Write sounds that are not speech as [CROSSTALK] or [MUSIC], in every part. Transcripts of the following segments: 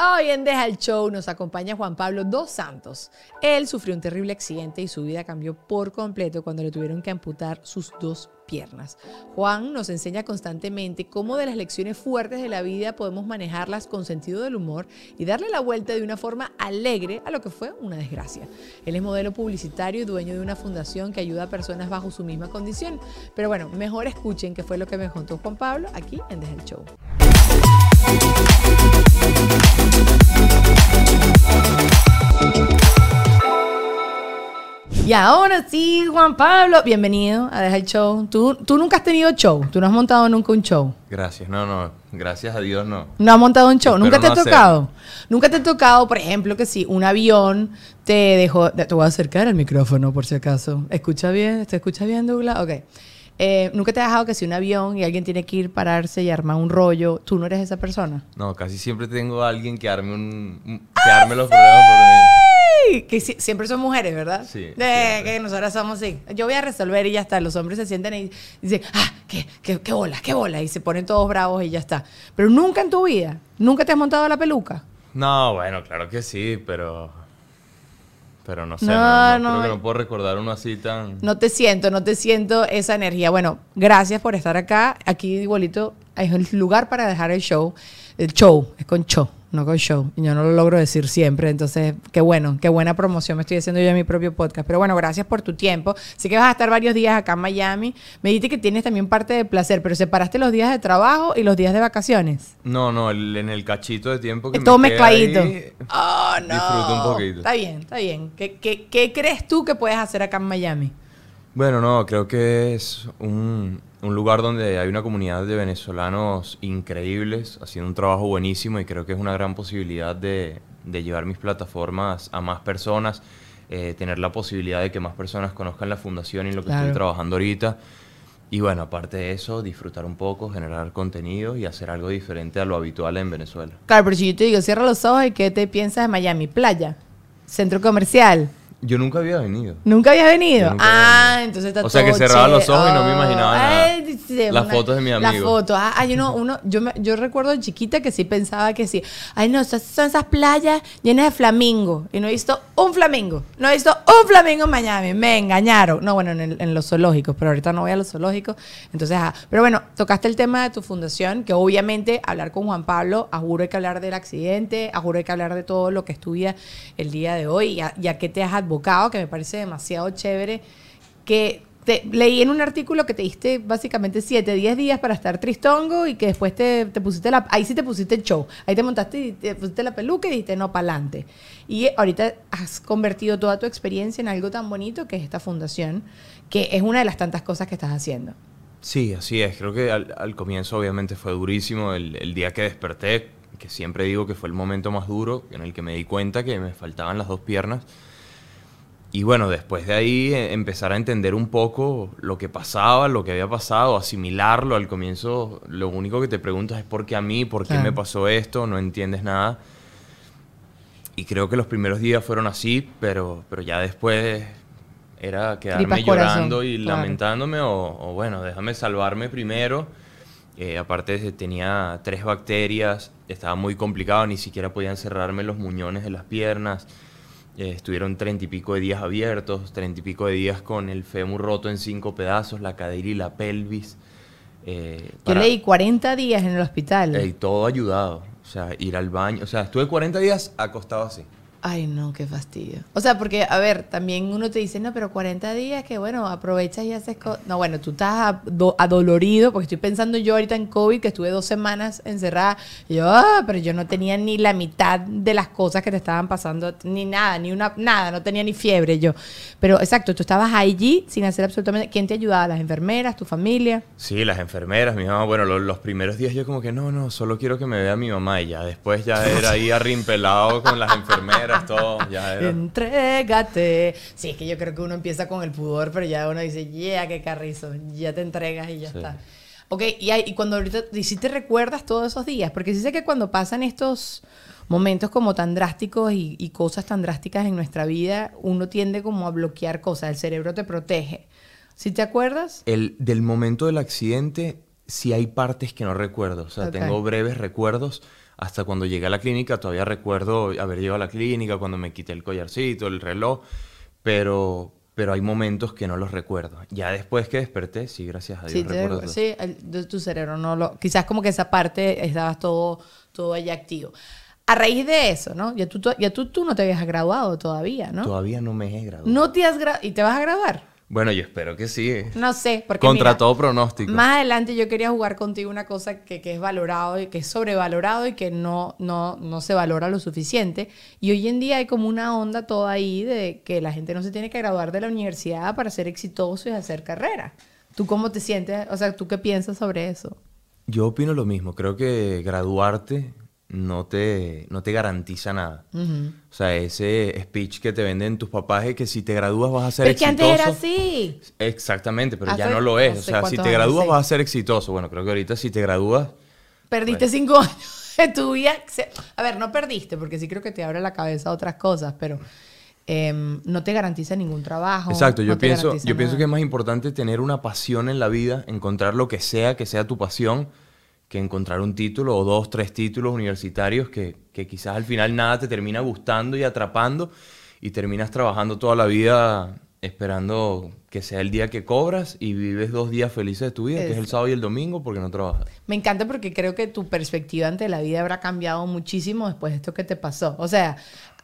Hoy en Deja el Show nos acompaña Juan Pablo Dos Santos. Él sufrió un terrible accidente y su vida cambió por completo cuando le tuvieron que amputar sus dos piernas. Juan nos enseña constantemente cómo de las lecciones fuertes de la vida podemos manejarlas con sentido del humor y darle la vuelta de una forma alegre a lo que fue una desgracia. Él es modelo publicitario y dueño de una fundación que ayuda a personas bajo su misma condición. Pero bueno, mejor escuchen qué fue lo que me contó Juan Pablo aquí en Deja el Show. Y ahora sí, Juan Pablo, bienvenido a Deja el Show. ¿Tú, tú nunca has tenido show, tú no has montado nunca un show. Gracias, no, no, gracias a Dios no. No has montado un show, Espero nunca te no ha tocado. Nunca te ha tocado, por ejemplo, que si un avión te dejó. Te voy a acercar al micrófono por si acaso. ¿Escucha bien? ¿Te escucha bien, Douglas? Ok. Eh, ¿Nunca te ha dejado que si un avión y alguien tiene que ir pararse y armar un rollo, tú no eres esa persona? No, casi siempre tengo a alguien que arme un, un- que arme los problemas por mí. Ay, Que si- siempre son mujeres, ¿verdad? Sí, De, que nosotras somos así. Yo voy a resolver y ya está. Los hombres se sienten y dicen, ah, qué, qué, qué bola, qué bola. Y se ponen todos bravos y ya está. Pero nunca en tu vida, nunca te has montado la peluca. No, bueno, claro que sí, pero pero no sé, No, no, no, creo que no puedo recordar uno así tan No te siento, no te siento esa energía. Bueno, gracias por estar acá. Aquí, igualito, es el lugar para dejar el show. El show, es con show, no con show. Y yo no lo logro decir siempre. Entonces, qué bueno, qué buena promoción me estoy haciendo yo en mi propio podcast. Pero bueno, gracias por tu tiempo. Sé que vas a estar varios días acá en Miami. Me dijiste que tienes también parte de placer, pero separaste los días de trabajo y los días de vacaciones. No, no, el- en el cachito de tiempo que todo me mezcladito. ahí, Oh, no. disfruto un poquito. Está bien, está bien. ¿Qué, qué, qué crees tú que puedes hacer acá en Miami? Bueno, no, creo que es un, un lugar donde hay una comunidad de venezolanos increíbles, haciendo un trabajo buenísimo y creo que es una gran posibilidad de, de llevar mis plataformas a más personas, eh, tener la posibilidad de que más personas conozcan la fundación y lo que Claro. estoy trabajando ahorita. Y bueno, aparte de eso, disfrutar un poco, generar contenido y hacer algo diferente a lo habitual en Venezuela. Claro, pero si yo te digo, cierra los ojos y ¿qué te piensas de Miami? Playa, centro comercial. Yo nunca había venido. ¿Nunca habías venido? Nunca ah, había venido. entonces está O sea, que todo cerraba los ojos y no me imaginaba nada. ay, sí, Las fotos de mi Las amigo. fotos. Ah, ay, uno, uno, yo, me- yo recuerdo chiquita que sí pensaba que sí. Ay, no, esas son esas playas llenas de flamingo. Y no he visto un flamingo. No he visto un flamingo en Miami. Me engañaron. No, bueno, en, el- en los zoológicos, pero ahorita no voy a los zoológicos. Entonces, ah, pero bueno, tocaste el tema de tu fundación, que obviamente hablar con Juan Pablo, a juro hay que hablar del accidente, a juro hay que hablar de todo lo que es tu vida el día de hoy, y a, y a qué te has advocado, que me parece demasiado chévere, que te, leí en un artículo que te diste básicamente 7, 10 días para estar tristongo y que después te, te pusiste la... Ahí sí te pusiste el show. Ahí te montaste y te pusiste la peluca y dijiste no, pa'lante. Y ahorita has convertido toda tu experiencia en algo tan bonito que es esta fundación, que es una de las tantas cosas que estás haciendo. Sí, así es. Creo que al, al comienzo obviamente fue durísimo. El, el día que desperté, que siempre digo que fue el momento más duro, en el que me di cuenta que me faltaban las dos piernas. Y bueno, después de ahí eh, empezar a entender un poco lo que pasaba, lo que había pasado, asimilarlo. Al comienzo lo único que te preguntas es por qué a mí, por qué Claro. me pasó esto, no entiendes nada. Y creo que los primeros días fueron así, pero, pero ya después era quedarme corazón, llorando y claro. lamentándome o, o bueno, déjame salvarme primero. Eh, aparte tenía tres bacterias, estaba muy complicado, ni siquiera podían cerrarme los muñones de las piernas. Eh, estuvieron treinta y pico de días abiertos, treinta y pico de días con el fémur roto en cinco pedazos, la cadera y la pelvis. Eh, Yo para- leí 40 días en el hospital. eh, y todo ayudado. O sea, ir al baño. O sea, estuve 40 días acostado así. Ay, no, qué fastidio. O sea, porque, a ver, también uno te dice, no, pero 40 días que, bueno, aprovechas y haces cosas. No, bueno, tú estás ado- adolorido, porque estoy pensando yo ahorita en COVID, que estuve dos semanas encerrada. Yo, ah, pero yo no tenía ni la mitad de las cosas que te estaban pasando, ni nada, ni una, nada, no tenía ni fiebre yo. Pero, exacto, tú estabas allí sin hacer absolutamente. ¿Quién te ayudaba? ¿Las enfermeras, tu familia? Sí, las enfermeras, mi mamá. Bueno, lo- los, primeros días yo como que no, no, solo quiero que me vea mi mamá. Y ya después ya era ahí arrimpelado con las enfermeras, todo. [LAUGHS] Ya. Entrégate. Sí, es que yo creo que uno empieza con el pudor, pero ya uno dice, yeah, qué carrizo, ya te entregas y ya Sí. está. Ok, y, hay- y cuando ahorita, y si te recuerdas todos esos días, porque sí sé que cuando pasan estos momentos como tan drásticos y, y cosas tan drásticas en nuestra vida, uno tiende como a bloquear cosas, el cerebro te protege. ¿Sí te acuerdas? El, del momento del accidente, sí hay partes que no recuerdo. O sea, Ok. tengo breves recuerdos. Hasta cuando llegué a la clínica, todavía recuerdo haber llegado a la clínica, cuando me quité el collarcito, el reloj, pero, pero hay momentos que no los recuerdo. Ya después que desperté, sí, gracias a Dios. Sí, recuerdo sí, el- tu cerebro no lo... Quizás como que esa parte estabas todo, todo ahí activo. A raíz de eso, ¿no? Ya tú, tú- ya tú, tú no te habías graduado todavía, ¿no? Todavía no me he graduado. No te has graduado... ¿Y te vas a graduar? Bueno, yo espero que sí. No sé, porque Contra mira, todo pronóstico. Más adelante yo quería jugar contigo una cosa que, que es valorado y que es sobrevalorado y que no, no, no se valora lo suficiente. Y hoy en día hay como una onda toda ahí de que la gente no se tiene que graduar de la universidad para ser exitoso y hacer carrera. ¿Tú cómo te sientes? O sea, ¿tú qué piensas sobre eso? Yo opino lo mismo. Creo que graduarte no te, no te garantiza nada. O sea, ese speech que te venden tus papás es que si te gradúas vas a ser Pero es que antes exitoso. era así. Exactamente, pero ya no lo es. o sea, si te gradúas vas a ser exitoso. Bueno, creo que ahorita si te gradúas... Perdiste cinco [LAUGHS] años de tu vida. A ver, no perdiste, porque sí creo que te abre la cabeza a otras cosas, pero em, no te garantiza ningún trabajo. Exacto, yo no pienso, yo pienso que es más importante tener una pasión en la vida, encontrar lo que sea que sea tu pasión, que encontrar un título o dos, tres títulos universitarios que, que quizás al final nada te termina gustando y atrapando y terminas trabajando toda la vida esperando que sea el día que cobras y vives dos días felices de tu vida, que es el sábado y el domingo porque no trabajas. Me encanta porque creo que tu perspectiva ante la vida habrá cambiado muchísimo después de esto que te pasó. O sea,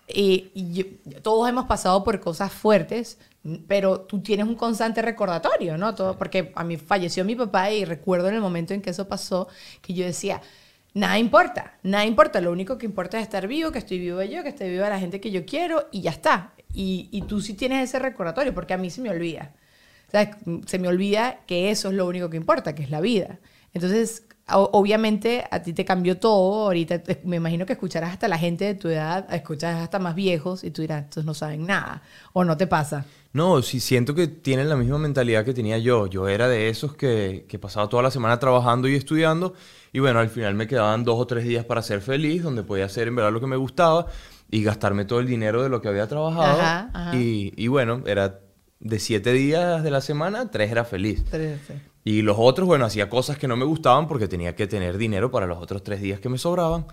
y, todos hemos pasado por cosas fuertes, pero tú tienes un constante recordatorio, ¿no? Todo, porque a mí falleció mi papá y recuerdo en el momento en que eso pasó que yo decía, nada importa, nada importa, lo único que importa es estar vivo, que estoy vivo yo, que estoy viva la gente que yo quiero y ya está. Y, y tú sí tienes ese recordatorio, porque a mí se me olvida. ¿Sabes? Se me olvida que eso es lo único que importa, que es la vida. Entonces, o- obviamente a ti te cambió todo. Ahorita te- me imagino que escucharás hasta la gente de tu edad, escucharás hasta más viejos y tú dirás, estos no saben nada. O no te pasa. No, sí siento que tienen la misma mentalidad que tenía yo. Yo era de esos que, que pasaba toda la semana trabajando y estudiando y bueno, al final me quedaban dos o tres días para ser feliz, donde podía hacer en verdad lo que me gustaba y gastarme todo el dinero de lo que había trabajado. Ajá, ajá. Y, y bueno, era de siete días de la semana, tres era feliz. Tres, sí. Y los otros, bueno, hacía cosas que no me gustaban porque tenía que tener dinero para los otros tres días que me sobraban.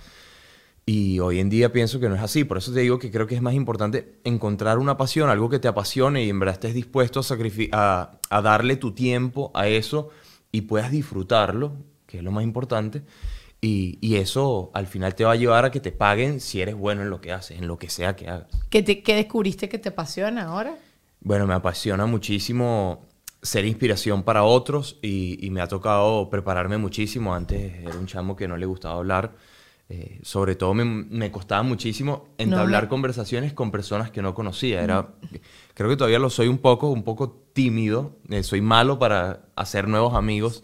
Y hoy en día pienso que no es así. Por eso te digo que creo que es más importante encontrar una pasión, algo que te apasione y en verdad estés dispuesto a, a, a darle tu tiempo a eso y puedas disfrutarlo, que es lo más importante. Y, y eso al final te va a llevar a que te paguen si eres bueno en lo que haces, en lo que sea que hagas. ¿Qué, te- qué descubriste que te apasiona ahora? Bueno, me apasiona muchísimo ser inspiración para otros y, y me ha tocado prepararme muchísimo. Antes era un chamo que no le gustaba hablar. Eh, sobre todo me, me costaba muchísimo entablar conversaciones con personas que no conocía. Era, creo que todavía lo soy un poco, un poco tímido. Eh, soy malo para hacer nuevos amigos.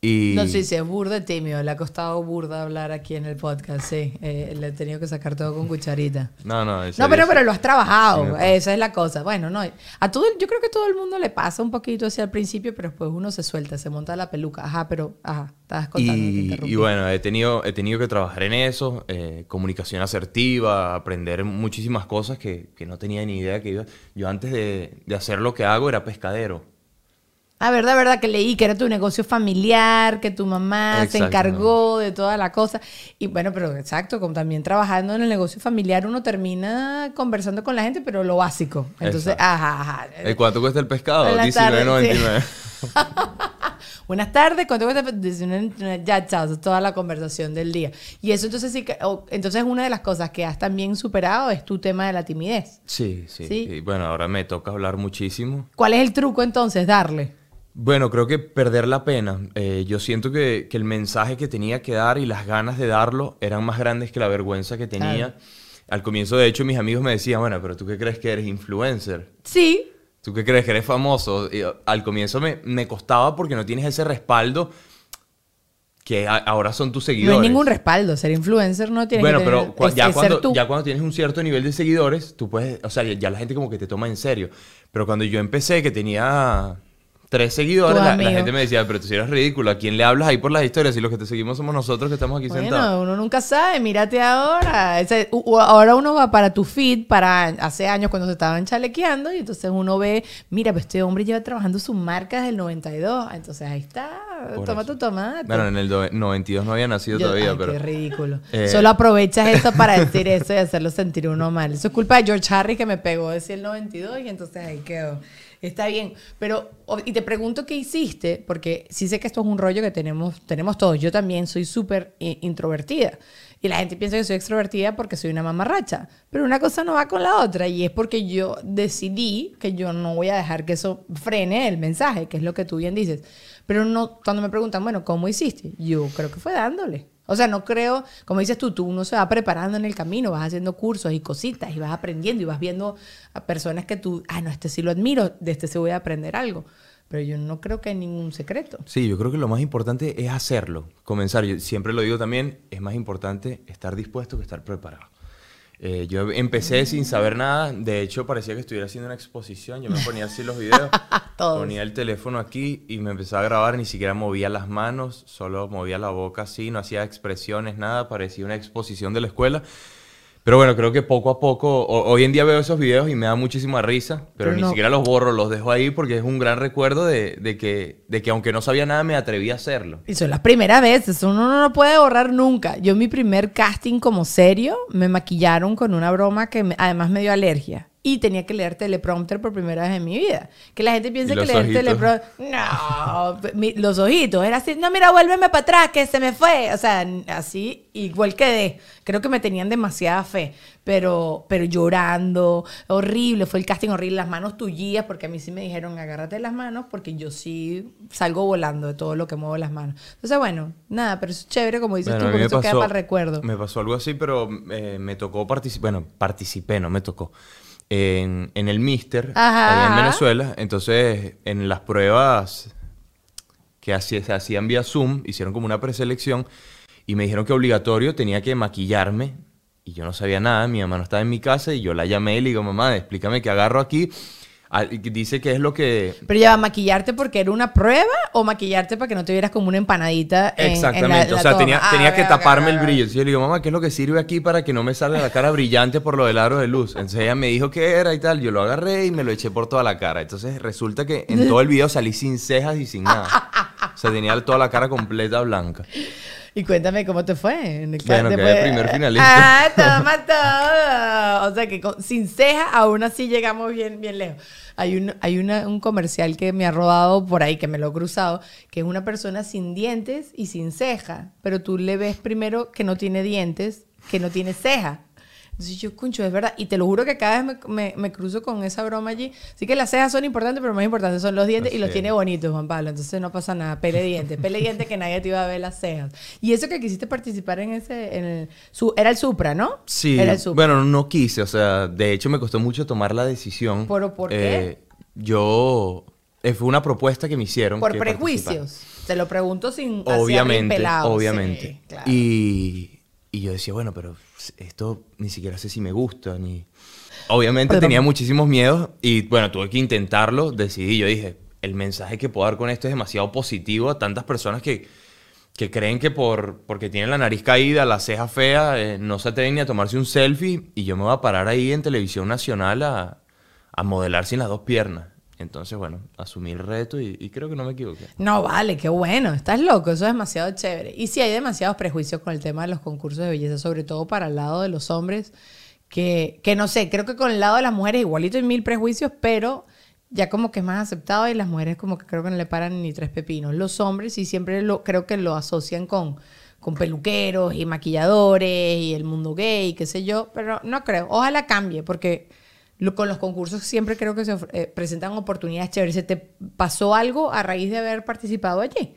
Y No sé si es burda tímido. Le ha costado burda hablar aquí en el podcast, sí. Eh, le he tenido que sacar todo con cucharita. no, no, No, pero, sí. pero lo has trabajado. Sí, Esa es la cosa. Bueno, no. A todo, yo creo que todo el mundo le pasa un poquito así al principio, pero después uno se suelta, se monta la peluca. Ajá, pero, ajá, estabas contando. Y, y bueno, he tenido, he tenido que trabajar en eso, eh, comunicación asertiva, aprender muchísimas cosas que, que no tenía ni idea que iba. Yo antes de, de hacer lo que hago era pescadero. Ah, verdad, verdad, que leí que era tu negocio familiar, que tu mamá se encargó de toda la cosa. Y bueno, pero exacto, como también trabajando en el negocio familiar, uno termina conversando con la gente, pero lo básico. Entonces, Exacto. ajá, ajá. ¿Eh, ¿Cuánto cuesta el pescado? Buenas tardes, 19.99. Buenas tardes, ¿cuánto cuesta? 19.99? Ya, chao, toda la conversación del día. Y eso entonces sí que, o- entonces una de las cosas que has también superado es tu tema de la timidez. Sí, sí, Sí. Y bueno, ahora me toca hablar muchísimo. ¿Cuál es el truco entonces? Darle. Bueno, creo que perder la pena. Eh, yo siento que, que el mensaje que tenía que dar y las ganas de darlo eran más grandes que la vergüenza que tenía. Al comienzo, de hecho, mis amigos me decían, bueno, pero ¿tú qué crees que eres influencer? Sí, ¿Tú qué crees que eres famoso? Y, uh, al comienzo me, me costaba porque no tienes ese respaldo que a- ahora son tus no seguidores. hay ningún respaldo. Ser influencer no tiene Bueno, que tener, pero es- ya, es cuando, ya cuando tienes un cierto nivel de seguidores, tú puedes, o sea, ya, ya la gente como que te toma en serio. Pero cuando yo empecé, que tenía tres seguidores, la, gente me decía, pero tú sí eres ridículo, ¿a quién le hablas ahí por las historias? Y los que te seguimos somos nosotros que estamos aquí sentados. Bueno, uno nunca sabe, mírate ahora. Ese- u- u- ahora uno va para tu feed, para hace años cuando se estaban chalequeando, y entonces uno ve, mira, pues este hombre lleva trabajando su marca desde el 92. Entonces ahí está, toma tu tomate. Bueno, en el do- 92 no había nacido Yo- todavía, ay, pero... Qué ridículo. Eh. Solo aprovechas eso para decir eso y hacerlo sentir uno mal. Eso es culpa de George Harry que me pegó decir el 92 y entonces ahí quedó. Está bien, pero y te pregunto qué hiciste, porque sí sé que esto es un rollo que tenemos, tenemos todos. Yo también soy súper eh, introvertida. Y la gente piensa que soy extrovertida porque soy una mamarracha. Pero una cosa no va con la otra. Y es porque yo decidí que yo no voy a dejar que eso frene el mensaje, que es lo que tú bien dices. Pero no, cuando me preguntan, bueno, ¿cómo hiciste? Yo creo que fue dándole. O sea, no creo, como dices tú, tú uno se va preparando en el camino, vas haciendo cursos y cositas y vas aprendiendo y vas viendo a personas que tú, ah, no, este sí lo admiro, de este sí voy a aprender algo. Pero yo no creo que hay ningún secreto. Sí, yo creo que lo más importante es hacerlo, comenzar. Yo siempre lo digo también, es más importante estar dispuesto que estar preparado. Eh, yo empecé sin saber nada, de hecho parecía que estuviera haciendo una exposición, yo me ponía así los videos, [LAUGHS] Todos. ponía el teléfono aquí y me empezaba a grabar, ni siquiera movía las manos, solo movía la boca así, no hacía expresiones, nada, parecía una exposición de la escuela. Pero bueno, creo que poco a poco, ho- hoy en día veo esos videos y me da muchísima risa, pero, Pero ni no- siquiera los borro, los dejo ahí porque es un gran recuerdo de, de que, de que aunque no sabía nada me atreví a hacerlo. Y son las primeras veces, uno no lo puede borrar nunca. Yo mi primer casting como serio, me maquillaron con una broma que me- además me dio alergia. Y tenía que leer teleprompter por primera vez en mi vida. Que la gente piensa ¿Y que leer ojitos? teleprompter... No, mi- los ojitos. Era así, no, mira, vuélveme para atrás, que se me fue. O sea, así igual quedé. Creo que me tenían demasiada fe. Pero, pero llorando, horrible. Fue el casting horrible, las manos tullías, porque a mí sí me dijeron, agárrate las manos, porque yo sí salgo volando de todo lo que muevo las manos. Entonces, bueno, nada, pero eso es chévere, como dices Bueno, tú, porque eso queda pasó- para el recuerdo. Me pasó algo así, pero eh, me tocó participar. Bueno, participé, no me tocó. En, en el Mister, allá en. Venezuela. Entonces, en las pruebas que hacía- se hacían vía Zoom, hicieron como una preselección y me dijeron que obligatorio tenía que maquillarme. Y yo no sabía nada, mi mamá no estaba en mi casa y yo la llamé y le digo, mamá, explícame qué agarro aquí. Ah, Dice que es lo que Pero ya va, ¿maquillarte porque era una prueba o maquillarte para que no te vieras como una empanadita en, en la- Exactamente, la o sea, toma? tenía, Ah, tenía que taparme el brillo. Entonces yo le digo, mamá, ¿qué es lo que sirve aquí para que no me salga la cara brillante por lo del aro de luz? Entonces ella me dijo qué era y tal. Yo lo agarré y me lo eché por toda la cara. Entonces resulta que en todo el video salí sin cejas y sin nada. O sea, tenía toda la cara completa blanca. Y cuéntame cómo te fue. En el Bueno, después- quedé primer finalista. Ah, toma todo. O sea que con- sin ceja aún así llegamos bien, bien lejos. Hay, un, hay una- un comercial que me ha rodado por ahí, que me lo he cruzado, que es una persona sin dientes y sin ceja. Pero tú le ves primero que no tiene dientes, que no tiene ceja. Entonces yo, concho, es verdad. Y te lo juro que cada vez me, me- me cruzo con esa broma allí. Sí que las cejas son importantes, pero más importantes son los dientes y Así los es. tiene bonitos, Juan Pablo. Entonces no pasa nada. Pele dientes. Pele dientes que nadie te iba a ver las cejas. Y eso que quisiste participar en ese... En el, su- era el Supra, ¿no? Sí, Era el Supra. bueno, no quise, o sea, de hecho me costó mucho tomar la decisión. ¿Pero por qué? Eh, yo, eh, fue una propuesta que me hicieron. Por prejuicios. Te lo pregunto sin... así Obviamente, pelado. obviamente. Sí, claro. y, y yo decía, bueno, pero esto ni siquiera sé si me gusta, ni... Obviamente Pero- tenía muchísimos miedos y bueno, tuve que intentarlo, decidí, yo dije, el mensaje que puedo dar con esto es demasiado positivo a tantas personas que, que creen que por, porque tienen la nariz caída, la ceja fea, eh, no se atreven ni a tomarse un selfie y yo me voy a parar ahí en televisión nacional a, a modelar sin las dos piernas. Entonces, bueno, asumí el reto y, creo que no me equivoqué. No, vale, qué bueno. Estás loco, eso es demasiado chévere. Y sí, hay demasiados prejuicios con el tema de los concursos de belleza, sobre todo para el lado de los hombres, que, que no sé, creo que con el lado de las mujeres igualito hay mil prejuicios, pero ya como que es más aceptado y las mujeres como que creo que no le paran ni tres pepinos. Los hombres sí siempre lo, creo que lo asocian con, con peluqueros y maquilladores y el mundo gay, qué sé yo, pero no creo. Ojalá cambie, porque lo- con los concursos siempre creo que se eh, presentan oportunidades chéveres. ¿Se te pasó algo a raíz de haber participado allí?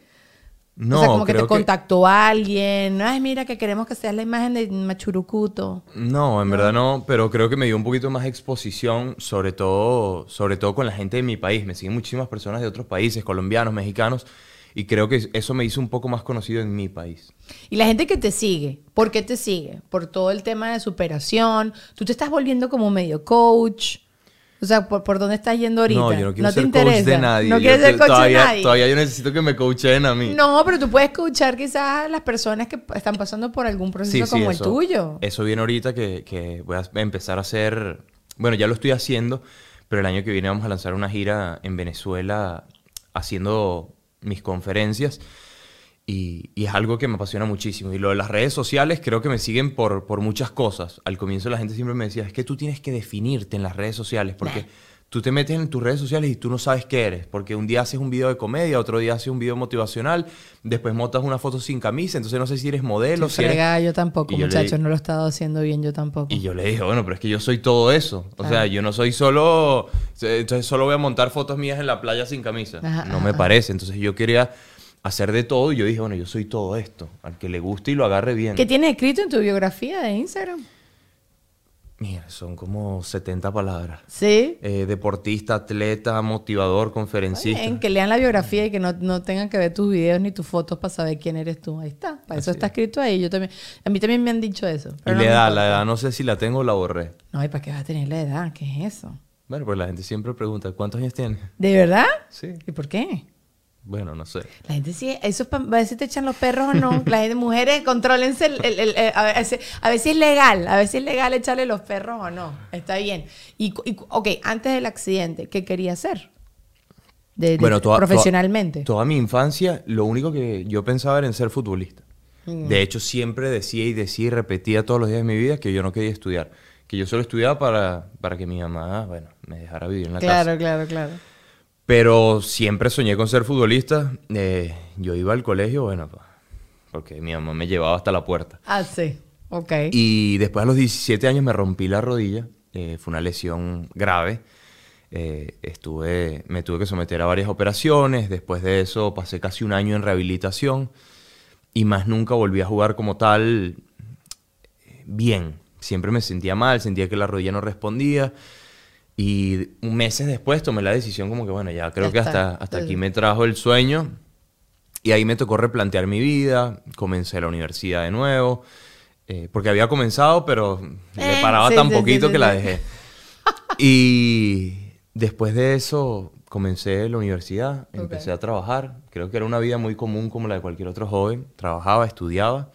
No, o sea, como que te contactó alguien. Ay, mira, que queremos que seas la imagen de Machurucuto. No, en verdad no, pero creo que me dio un poquito más exposición, sobre todo, sobre todo con la gente de mi país. Me siguen muchísimas personas de otros países, colombianos, mexicanos, y creo que eso me hizo un poco más conocido en mi país. Y la gente que te sigue, ¿por qué te sigue? Por todo el tema de superación. Tú te estás volviendo como medio coach. O sea, ¿por, por dónde estás yendo ahorita? No, yo no quiero te ser interesa. coach de nadie. No Yo quieres ser coach todavía, de nadie. Todavía yo necesito que me coachen a mí. No, pero tú puedes escuchar quizás a las personas que están pasando por algún proceso como el eso- tuyo. Eso viene ahorita que, que voy a empezar a hacer. Bueno, ya lo estoy haciendo, pero el año que viene vamos a lanzar una gira en Venezuela haciendo mis conferencias. Y, es algo que me apasiona muchísimo. Y lo de las redes sociales creo que me siguen por, por muchas cosas. Al comienzo la gente siempre me decía, es que tú tienes que definirte en las redes sociales porque tú te metes en tus redes sociales y tú no sabes qué eres. Porque un día haces un video de comedia, otro día haces un video motivacional, después montas una foto sin camisa, entonces no sé si eres modelo, si eres... fregada, yo tampoco, muchachos, no lo he estado haciendo bien yo tampoco. Y yo le dije, bueno, pero es que yo soy todo eso. O sea, yo no soy solo... Entonces solo voy a montar fotos mías en la playa sin camisa. Ajá, no ajá, me ajá. parece. Entonces yo quería hacer de todo y yo dije, bueno, yo soy todo esto. Al que le guste y lo agarre bien. ¿Qué tienes escrito en tu biografía de Instagram? Mira, son como 70 palabras. Sí. Eh, deportista, atleta, motivador, conferencista. Que lean la biografía y que no, no tengan que ver tus videos ni tus fotos para saber quién eres tú. Ahí está. Para eso Así está es. escrito ahí. Yo también, a mí también me han dicho eso. Y pero no la edad, la edad no sé si la tengo o la borré. No, ¿y para qué vas a tener la edad? ¿Qué es eso? Bueno, pues la gente siempre pregunta, ¿cuántos años tienes? ¿De verdad? Sí. ¿Y por qué? Bueno, no sé. La gente sí, eso es para ver si te echan los perros o no. [LAUGHS] La gente, mujeres, contrólense. El, el- el- el- a, si- a si es legal, a ver si es legal echarle los perros o no. Está bien. Y, y ok, antes del accidente, ¿qué quería hacer? De, de- Bueno, toda- profesionalmente. Toda, toda mi infancia, lo único que yo pensaba era en ser futbolista. Mm. De hecho, siempre decía y decía y repetía todos los días de mi vida que yo no quería estudiar. Que yo solo estudiaba para, para que mi mamá, bueno, me dejara vivir en la casa. claro, claro, claro. Pero siempre soñé con ser futbolista. Eh, yo iba al colegio, bueno, porque mi mamá me llevaba hasta la puerta. Ah, sí. Ok. Y después a los 17 años me rompí la rodilla. eh, fue una lesión grave. Eh, estuve, me tuve que someter a varias operaciones. Después de eso pasé casi un año en rehabilitación. Y más nunca volví a jugar como tal bien. Siempre me sentía mal, sentía que la rodilla no respondía. Y meses después tomé la decisión como que, bueno, ya creo Ya que hasta, hasta aquí me trajo el sueño. Y ahí me tocó replantear mi vida, comencé la universidad de nuevo, eh, porque había comenzado, pero le Eh, paraba sí, tan sí, poquito sí, que la dejé. Y después de eso comencé la universidad, empecé Ok. a trabajar, creo que era una vida muy común como la de cualquier otro joven, trabajaba, estudiaba.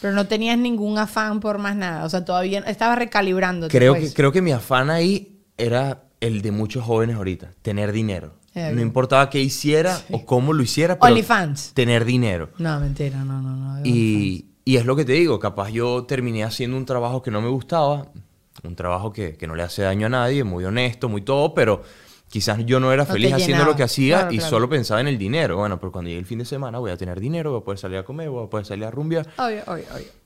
Pero no tenías ningún afán por más nada. O sea, todavía estabas recalibrando. Creo que, creo que mi afán ahí era el de muchos jóvenes ahorita, tener dinero. Eh, No importaba qué hiciera o cómo lo hiciera, pero OnlyFans. tener dinero. No, mentira, no, no, no. Y, y es lo que te digo, capaz yo terminé haciendo un trabajo que no me gustaba, un trabajo que, que no le hace daño a nadie, muy honesto, muy todo, pero quizás yo no era te feliz haciendo lo que hacía Claro, y claro. solo pensaba en el dinero. Bueno, pero cuando llegue el fin de semana voy a tener dinero, voy a poder salir a comer, voy a poder salir a rumbear. Obvio, obvio, obvio.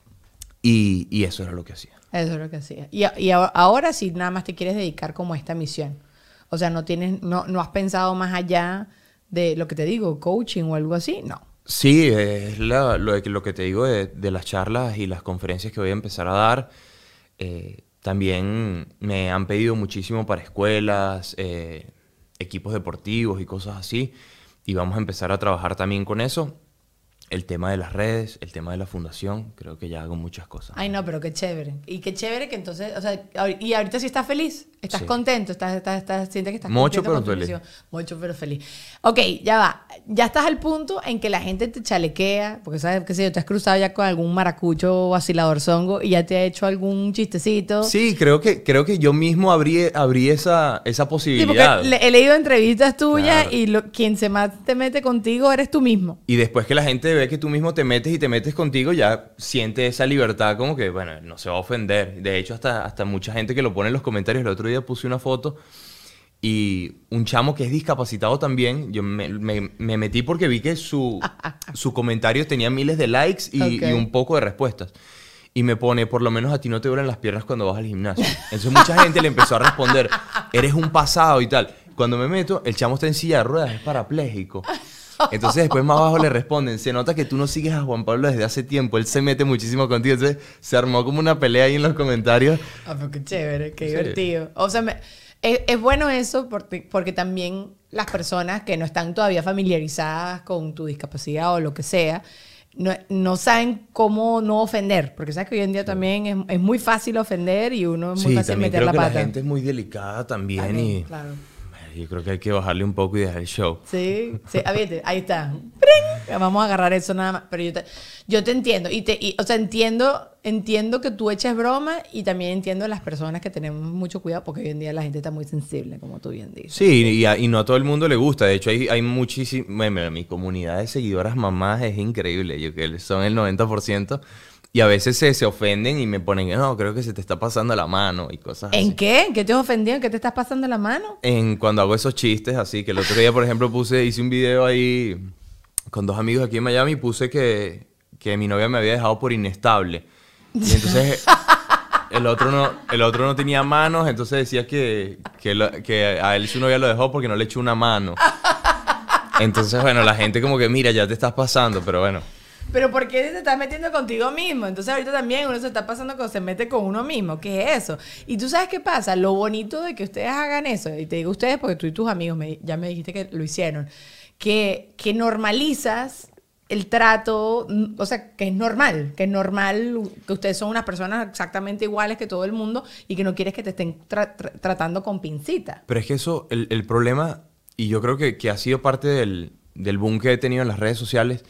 Y, y eso era lo que hacía. Eso es lo que hacía. Y, ahora sí nada más te quieres dedicar como a esta misión. O sea, no tienes, no, no has pensado más allá de lo que te digo, coaching o algo así. No. Sí, es la- lo, que te digo de, de las charlas y las conferencias que voy a empezar a dar. Eh, también me han pedido muchísimo para escuelas, eh, equipos deportivos y cosas así. Y vamos a empezar a trabajar también con eso. El tema de las redes, el tema de la fundación, creo que ya hago muchas cosas. Ay, no, pero qué chévere. Y qué chévere que entonces, o sea, y ahorita sí estás feliz, estás Sí. contento, estás, estás, estás- sientes que estás Mucho, contento pero con feliz. Mucho, pero feliz. Ok, ya va. Ya estás al punto en que la gente te chalequea, porque sabes, qué sé yo, te has cruzado ya con algún maracucho vacilador zongo y ya te ha hecho algún chistecito. Sí, creo que, creo que yo mismo abrí, abrí esa, esa Sí, posibilidad. porque he leído entrevistas tuyas Claro. y lo- quien se más te mete contigo eres tú mismo. Y después que la gente ve que tú mismo te metes y te metes contigo, ya siente esa libertad como que, bueno, no se va a ofender. De hecho, hasta, hasta mucha gente que lo pone en los comentarios. El otro día puse una foto y un chamo que es discapacitado también, yo me, me- me metí porque vi que su, [LAUGHS] su comentario tenía miles de likes y, Ok. y un poco de respuestas. Y me pone, por lo menos a ti no te duelen las piernas cuando vas al gimnasio. Entonces mucha gente le empezó a responder, eres un pasado y tal. Cuando me meto, el chamo está en silla de ruedas, es parapléjico. Entonces después más abajo le responden, se nota que tú no sigues a Juan Pablo desde hace tiempo, él se mete muchísimo contigo. Entonces se armó como una pelea ahí en los comentarios. Ah, pero qué chévere, qué Sí. divertido. O sea, me- es, es bueno eso porque, porque también las personas que no están todavía familiarizadas con tu discapacidad o lo que sea, no, no saben cómo no ofender. Porque sabes que hoy en día también es, es muy fácil ofender y uno es muy Sí, fácil meter creo la que pata. la gente es muy delicada también, También, y claro. Yo creo que hay que bajarle un poco y dejar el show. Sí, sí, [LAUGHS] ah, ahí está. ¡Pring! Vamos a agarrar eso nada más. Pero yo te, yo te entiendo. Y te, y, o sea, entiendo, entiendo que tú eches broma y también entiendo a las personas que tenemos mucho cuidado porque hoy en día la gente está muy sensible, como tú bien dices. Sí, y, a- y no a todo el mundo le gusta. De hecho, hay, hay muchísimo. bueno, mi comunidad de seguidoras mamás es increíble. Yo que son el 90%. Y a veces se, se ofenden y me ponen, no, creo que se te está pasando la mano y cosas así. ¿En qué? ¿En qué te has ofendido? ¿En qué te estás pasando la mano? En cuando hago esos chistes, así que el otro día, por ejemplo, puse, hice un video ahí con dos amigos aquí en Miami y puse que, que mi novia me había dejado por inestable. Y entonces [LAUGHS] el otro no, el otro no tenía manos, entonces decía que, que, lo- que a él su novia lo dejó porque no le echó una mano. Entonces, bueno, la gente como que, mira, ya te estás pasando, pero bueno. Pero ¿por qué te estás metiendo contigo mismo? Entonces ahorita también uno se está pasando cuando se mete con uno mismo. ¿Qué es eso? Y tú sabes qué pasa. Lo bonito de que ustedes hagan eso, y te digo ustedes porque tú y tus amigos me- ya me dijiste que lo hicieron, que, que normalizas el trato, mm, o sea, que es normal, que es normal que ustedes son unas personas exactamente iguales que todo el mundo y que no quieres que te estén tra- tra- tratando con pincita. Pero es que eso, el, el problema, y yo creo que, que ha sido parte del, del boom que he tenido en las redes sociales,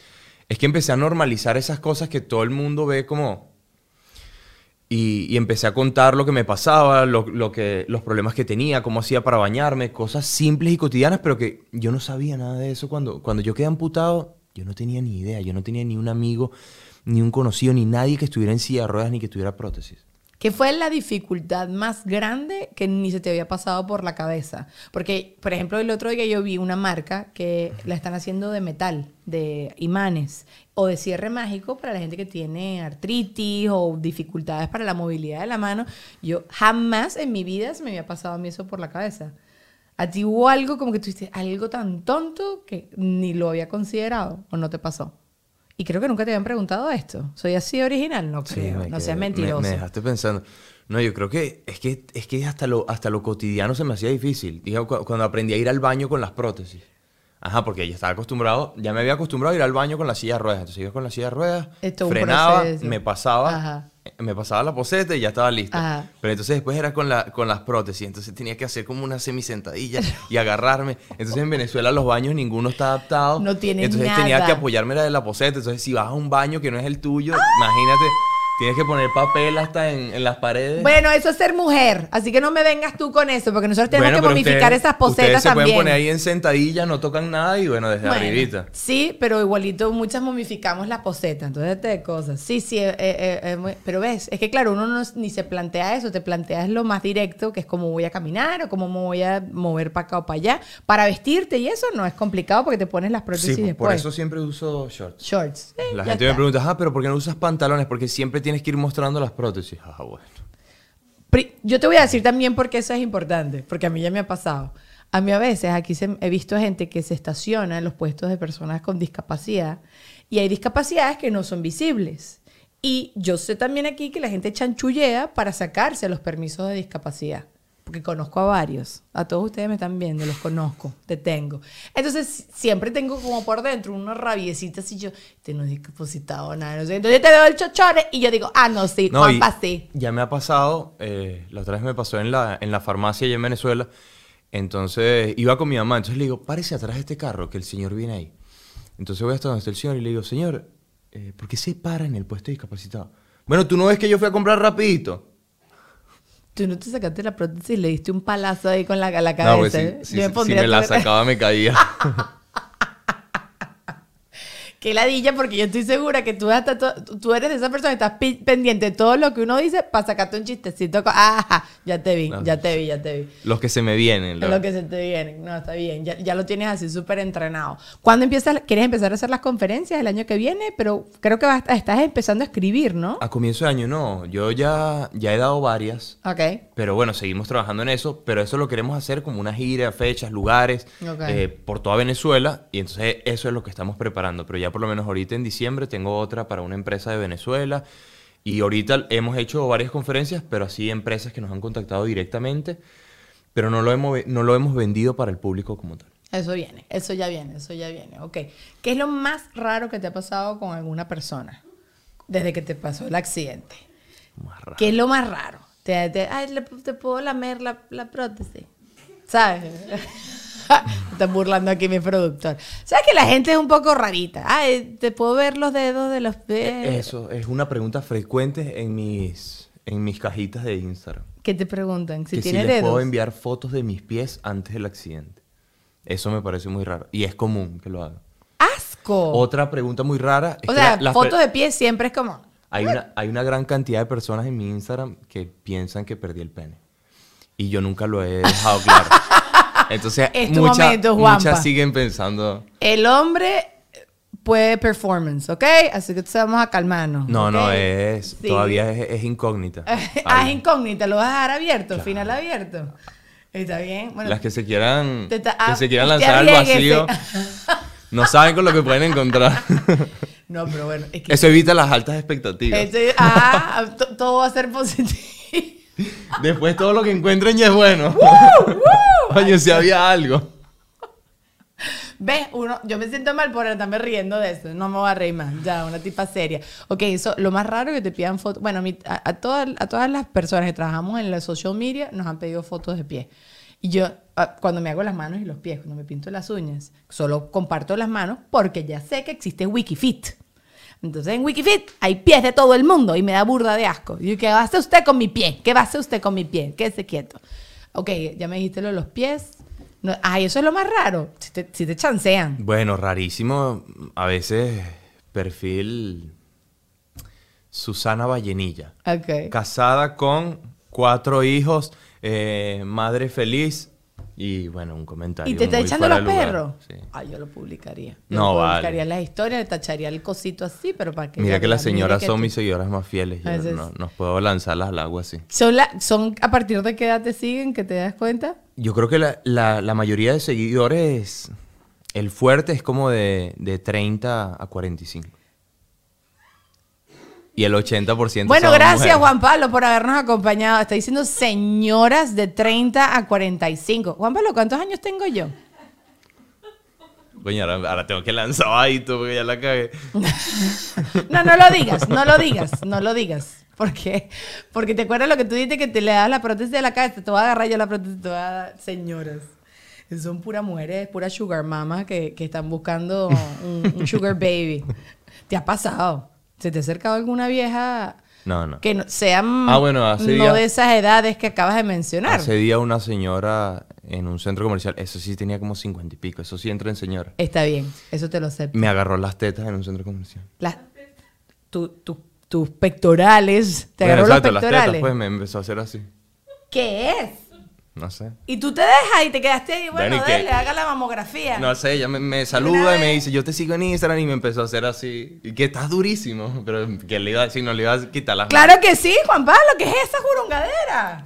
es que empecé a normalizar esas cosas que todo el mundo ve como... Y, empecé a contar lo que me pasaba, lo que, los problemas que tenía, cómo hacía para bañarme, cosas simples y cotidianas, pero que yo no sabía nada de eso. Cuando, cuando yo quedé amputado, yo no tenía ni idea, yo no tenía ni un amigo, ni un conocido, ni nadie que estuviera en silla de ruedas, ni que tuviera prótesis. ¿Qué fue la dificultad más grande que ni se te había pasado por la cabeza? Porque, por ejemplo, el otro día yo vi una marca que la están haciendo de metal, de imanes o de cierre mágico para la gente que tiene artritis o dificultades para la movilidad de la mano. Yo jamás en mi vida se me había pasado a mí eso por la cabeza. ¿A ti hubo algo como que tuviste algo tan tonto que ni lo había considerado o no te pasó? Y creo que nunca te habían preguntado esto. ¿Soy así original? No creo. me no quedé- seas me- mentiroso. Me, dejaste pensando. No, yo creo que es que, es que hasta, lo, hasta lo cotidiano se me hacía difícil. Dije, cu- cuando aprendí a ir al baño con las prótesis. Ajá, porque ya estaba acostumbrado, ya me había acostumbrado a ir al baño con la silla de ruedas. Entonces iba con la silla de ruedas, Esto frenaba, me pasaba, Ajá. Me pasaba la poseta y ya estaba listo. Ajá. Pero entonces después era con, la, con las prótesis. Entonces tenía que hacer como una semisentadilla y agarrarme. Entonces en Venezuela los baños ninguno está adaptado. No tiene Entonces tenía que apoyarme la de la poseta. Entonces si vas a un baño que no es el tuyo, imagínate, tienes que poner papel hasta en, en las paredes. Bueno, eso es ser mujer. Así que no me vengas tú con eso, porque nosotros tenemos Bueno, que momificar ustedes- esas posetas Ustedes se también. pueden poner ahí en sentadilla, no tocan nada y bueno, desde Bueno, arribita. Sí, pero igualito muchas momificamos la poseta, entonces te de cosas. Sí, sí, eh, eh, eh, pero ves, es que claro, uno no, ni se plantea eso, te planteas lo más directo, que es cómo voy a caminar o cómo me voy a mover para acá o para allá. Para vestirte y eso no es complicado porque te pones las prótesis Sí, después. por eso siempre uso shorts. Shorts. La gente me está. pregunta, ah, pero ¿por qué no usas pantalones? Porque siempre tienes que ir mostrando las prótesis. Ah, bueno. Yo te voy a decir también por qué eso es importante, porque a mí ya me ha pasado. A mí a veces aquí se- he visto gente que se estaciona en los puestos de personas con discapacidad y hay discapacidades que no son visibles. Y yo sé también aquí que la gente chanchullea para sacarse los permisos de discapacidad. Porque conozco a varios. A todos ustedes me están viendo, los conozco, te tengo. Entonces siempre tengo como por dentro una rabiecita así yo, te no es discapacitado, nada, no sé. Entonces te veo el chochore y yo digo, ah, no, sí, No, Juanpa, sí. ya me ha pasado, eh, la otra vez me pasó en la, en la farmacia allá en Venezuela. Entonces iba con mi mamá, entonces le digo, párese atrás de este carro, que el señor viene ahí. Entonces voy hasta donde está el señor y le digo, señor, eh, ¿por qué se para en el puesto de discapacitado? Bueno, tú no ves que yo fui a comprar rapidito. Tú no te sacaste la prótesis y le diste un palazo ahí con la, la cabeza. No, pues sí, ¿eh? Yo si me la sacaba me caía. [LAUGHS] Qué ladilla, porque yo estoy segura que tú, hasta tú eres de esa persona que estás pendiente de todo lo que uno dice para sacarte un chistecito. con- Ajá, ya te vi, No. ya te vi, ya te vi. Los que se me vienen. Es lo- lo que se te viene. No, está bien. Ya, ya lo tienes así súper entrenado. ¿Cuándo empiezas? ¿Quieres empezar a hacer las conferencias el año que viene? Pero creo que vas- estás empezando a escribir, ¿no? A comienzo de año no, yo ya, ya he dado varias. Ok. Pero bueno, seguimos trabajando en eso, pero eso lo queremos hacer como una gira, fechas, lugares, eh, por toda Venezuela, y entonces eso es lo que estamos preparando. Pero ya por lo menos ahorita en diciembre tengo otra para una empresa de Venezuela, y ahorita hemos hecho varias conferencias, pero así empresas que nos han contactado directamente, pero no lo hemos, no lo hemos vendido para el público como tal. Eso viene, eso ya viene, eso ya viene. Ok. ¿Qué es lo más raro que te ha pasado con alguna persona desde que te pasó el accidente? Más raro. ¿Qué es lo más raro? Te, te- ay, te puedo lamer la, la prótesis. ¿Sabes? [LAUGHS] Está burlando aquí mi productor. ¿Sabes que la gente es un poco rarita? Ay, ¿te puedo ver los dedos de los pies? Eso es una pregunta frecuente en mis, en mis cajitas de Instagram. ¿Qué te preguntan? Si que si tiene les puedo enviar fotos de mis pies antes del accidente. Eso me parece muy raro. Y es común que lo hagan. ¡Asco! Otra pregunta muy rara es o que sea, la- fotos de pies siempre es como... hay, una, hay una gran cantidad de personas en mi Instagram que piensan que perdí el pene. Y yo nunca lo he dejado claro. [LAUGHS] Entonces, Es tu mucha- momento, muchas siguen pensando... El hombre puede performance, ¿ok? Así que entonces vamos a calmarnos. No, no, es, Sí. todavía es, es incógnita. [LAUGHS] ah, es incógnita, lo vas a dejar abierto, final abierto. Está bien. Bueno, Las que se quieran, te ta- que ah, se quieran lanzar al vacío, no saben con lo que pueden encontrar. [LAUGHS] No, pero bueno, es que. Eso evita las altas expectativas. Este- ah, to- todo va a ser positivo. [LAUGHS] Después todo lo que encuentren ya es bueno. Oye, si había algo. ¿Ves? Uno, yo me siento mal por estarme riendo de eso. No me voy a reír más. Ya, una tipa seria. Ok, eso, lo más raro que te pidan fotos. Bueno, a, mí- a, a todas, a todas las personas que trabajamos en la social media nos han pedido fotos de pies. Y yo, cuando me hago las manos y los pies, cuando me pinto las uñas, solo comparto las manos porque ya sé que existe Wikifit. Entonces en Wikifit hay pies de todo el mundo y me da burda de asco. Y yo, ¿qué va a hacer usted con mi pie? ¿Qué va a hacer usted con mi pie? Quédese quieto. Ok, ya me dijiste lo de los pies. No, ay, eso es lo más raro. Si te, si te chancean. Bueno, rarísimo. A veces perfil Susana Vallenilla. Ok. Casada con cuatro hijos, eh, madre feliz. Y bueno, un comentario. ¿Y te está echando los lugar. perros? Sí. Ay, yo lo publicaría. Yo No, vale. publicaría las historias, le tacharía el cosito así, pero para que... Mira que las señoras son tú- mis seguidoras más fieles. Yo veces- no, no puedo lanzarlas al agua así. ¿Son, la- ¿Son a partir de qué edad te siguen, que te das cuenta? Yo creo que la, la- la mayoría de seguidores, el fuerte es como de, de 30 a 45. Y el 80% Bueno, gracias mujeres. Juan Pablo por habernos acompañado. Está diciendo señoras de 30 a 45. Juan Pablo, ¿cuántos años tengo yo? Coño, ahora, ahora tengo que lanzar ahí tú porque ya la cagué. [LAUGHS] No, no lo digas, no lo digas, no lo digas. ¿Por qué? Porque te acuerdas lo que tú dijiste que te le das la prótesis de la cabeza, te voy a agarrar yo la prótesis, te voy a dar señoras. Son puras mujeres, puras sugar mamas que, que están buscando un, un sugar baby. ¿Te ha pasado? ¿Se te ha acercado alguna vieja No, no. que no, sean Ah, bueno, hace no de esas edades que acabas de mencionar? Hace día una señora en un centro comercial, eso sí tenía como 50 y pico, eso sí entra en señora. Está bien, eso te lo acepto. Me agarró las tetas en un centro comercial. Las- tu- tu- tus pectorales, te Bueno, agarró exacto, los las pectorales. tetas, pues me empezó a hacer así. ¿Qué es? No sé. Y tú te dejas y te quedaste ahí, bueno, dale, haga la mamografía. No sé, ella me, saluda y me dice, yo te sigo en Instagram y me empezó a hacer así. Y que estás durísimo. [LAUGHS] Pero que le iba a decir, no le iba a quitar las Claro que sí, Juan Pablo, ¿qué es esa jurungadera?